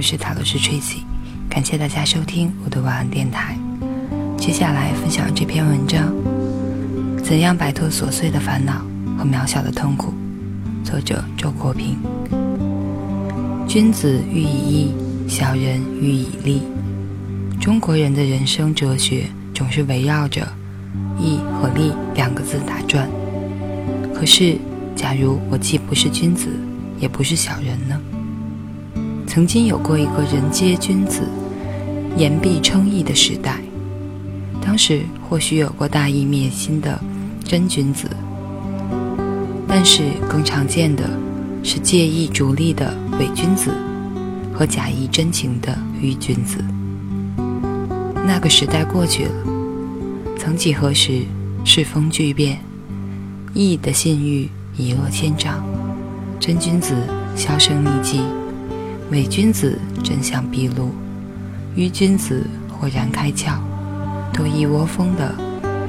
我是塔罗斯 Tracy，感谢大家收听我的晚安电台。接下来分享这篇文章：怎样摆脱琐碎的烦恼和渺小的痛苦？作者周国平。君子喻以义，小人喻以利。中国人的人生哲学总是围绕着义和利两个字打转。可是，假如我既不是君子，也不是小人呢？曾经有过一个人皆君子、言必称义的时代，当时或许有过大义灭亲的真君子，但是更常见的是借义逐利的伪君子和假意真情的愚君子。那个时代过去了，曾几何时，世风巨变，义的信誉一落千丈，真君子销声匿迹。伪君子真相毕露，愚君子豁然开窍，都一窝蜂的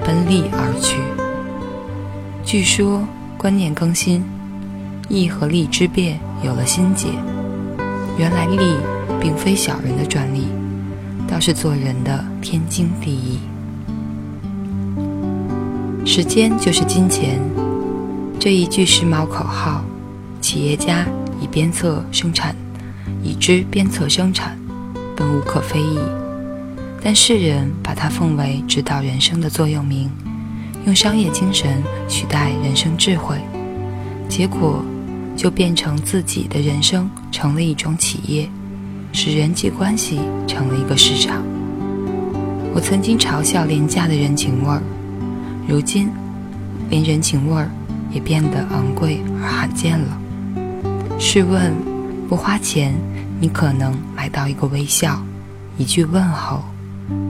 奔利而去。据说观念更新，义和利之变有了心结。原来利并非小人的专利，倒是做人的天经地义。时间就是金钱，这一句时髦口号，企业家以鞭策生产。已知鞭策生产，本无可非议，但世人把它奉为指导人生的座右铭，用商业精神取代人生智慧，结果就变成自己的人生成了一种企业，使人际关系成了一个市场。我曾经嘲笑廉价的人情味儿，如今连人情味儿也变得昂贵而罕见了。试问？不花钱，你可能买到一个微笑、一句问候、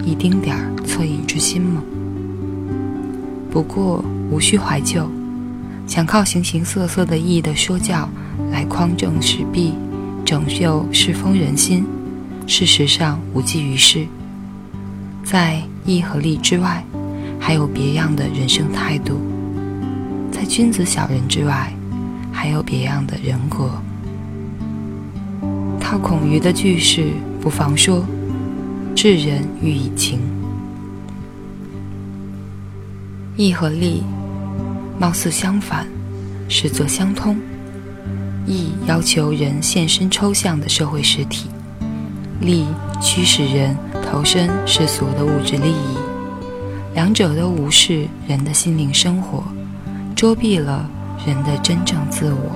一丁点儿恻隐之心吗？不过无需怀旧，想靠形形色色的义的说教来匡正时弊、拯救世风人心，事实上无济于事。在义和利之外，还有别样的人生态度；在君子小人之外，还有别样的人格。套孔瑜的句式，不妨说：“智人欲以情，义和利貌似相反，实则相通。义要求人现身抽象的社会实体，利驱使人投身世俗的物质利益。两者都无视人的心灵生活，遮蔽了人的真正自我。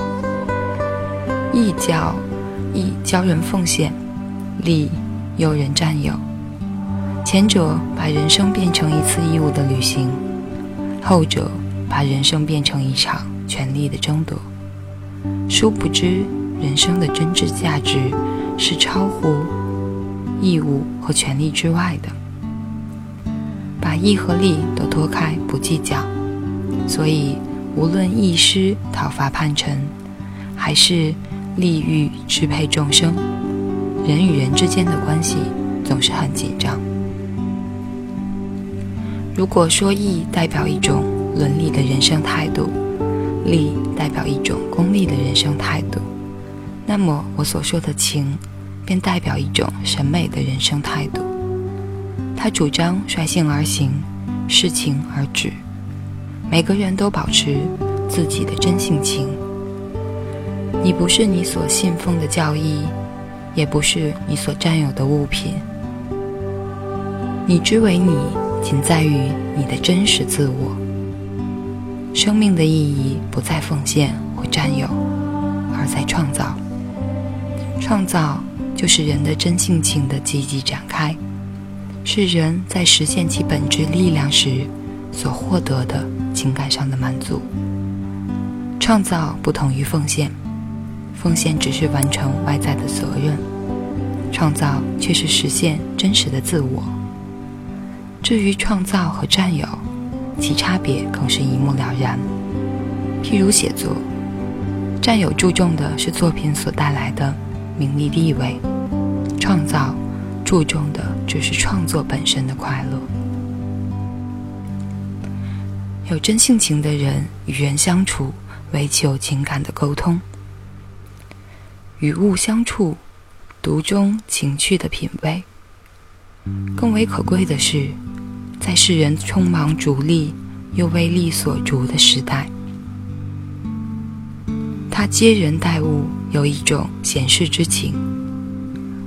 义教。”义教人奉献，利诱人占有。前者把人生变成一次义务的旅行，后者把人生变成一场权力的争夺。殊不知，人生的真挚价值是超乎义务和权力之外的。把义和利都脱开不计较，所以无论义师讨伐叛臣，还是。利欲支配众生，人与人之间的关系总是很紧张。如果说义代表一种伦理的人生态度，利代表一种功利的人生态度，那么我所说的情，便代表一种审美的人生态度。他主张率性而行，视情而止。每个人都保持自己的真性情。你不是你所信奉的教义，也不是你所占有的物品。你之为你，仅在于你的真实自我。生命的意义不在奉献或占有，而在创造。创造就是人的真性情的积极展开，是人在实现其本质力量时所获得的情感上的满足。创造不同于奉献。奉献只是完成外在的责任，创造却是实现真实的自我。至于创造和占有，其差别更是一目了然。譬如写作，占有注重的是作品所带来的名利地位，创造注重的只是创作本身的快乐。有真性情的人与人相处，为求情感的沟通。与物相处，独中情趣的品味。更为可贵的是，在世人匆忙逐利又为利所逐的时代，他接人待物有一种闲适之情。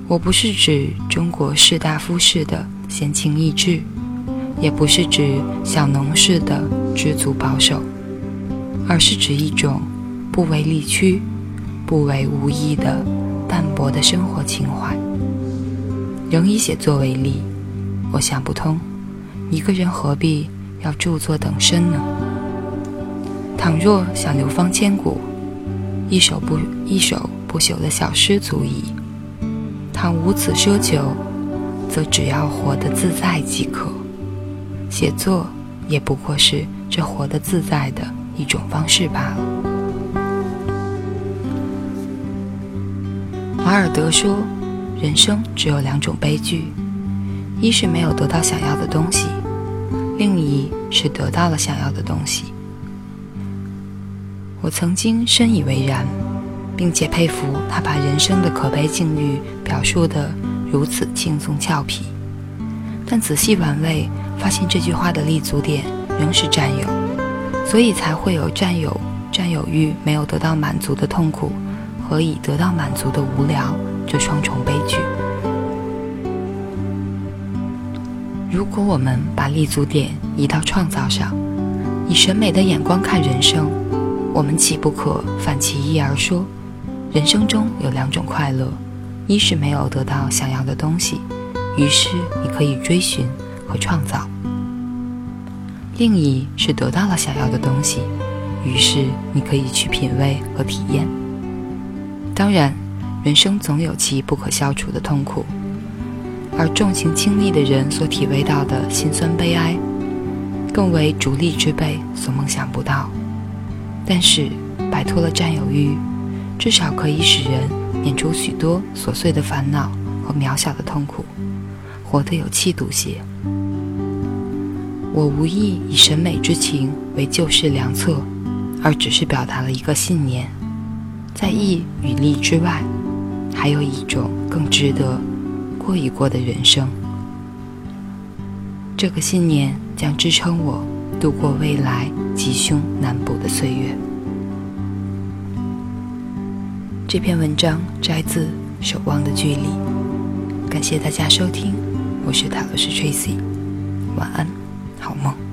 我不是指中国士大夫式的闲情逸致，也不是指小农式的知足保守，而是指一种不为利屈、不为无益的淡泊的生活情怀。仍以写作为例，我想不通，一个人何必要著作等身呢？倘若想流芳千古，一首不一首不朽的小诗足矣；倘无此奢求，则只要活得自在即可。写作也不过是这活得自在的一种方式罢了。马尔德说。人生只有两种悲剧，一是没有得到想要的东西，另一是得到了想要的东西。我曾经深以为然，并且佩服他把人生的可悲境遇表述得如此轻松俏皮。但仔细玩味，发现这句话的立足点仍是占有，所以才会有占有、占有欲没有得到满足的痛苦，和以得到满足的无聊。这双重悲剧。如果我们把立足点移到创造上，以审美的眼光看人生，我们岂不可反其意而说：人生中有两种快乐，一是没有得到想要的东西，于是你可以追寻和创造；另一是得到了想要的东西，于是你可以去品味和体验。当然。人生总有其不可消除的痛苦，而重情轻利的人所体味到的辛酸悲哀，更为逐利之辈所梦想不到。但是，摆脱了占有欲，至少可以使人免除许多琐碎的烦恼和渺小的痛苦，活得有气度些。我无意以审美之情为救世良策，而只是表达了一个信念，在义与利之外。还有一种更值得过一过的人生，这个信念将支撑我度过未来吉凶难卜的岁月。这篇文章摘自《守望的距离》，感谢大家收听，我是塔罗斯 Tracy，晚安，好梦。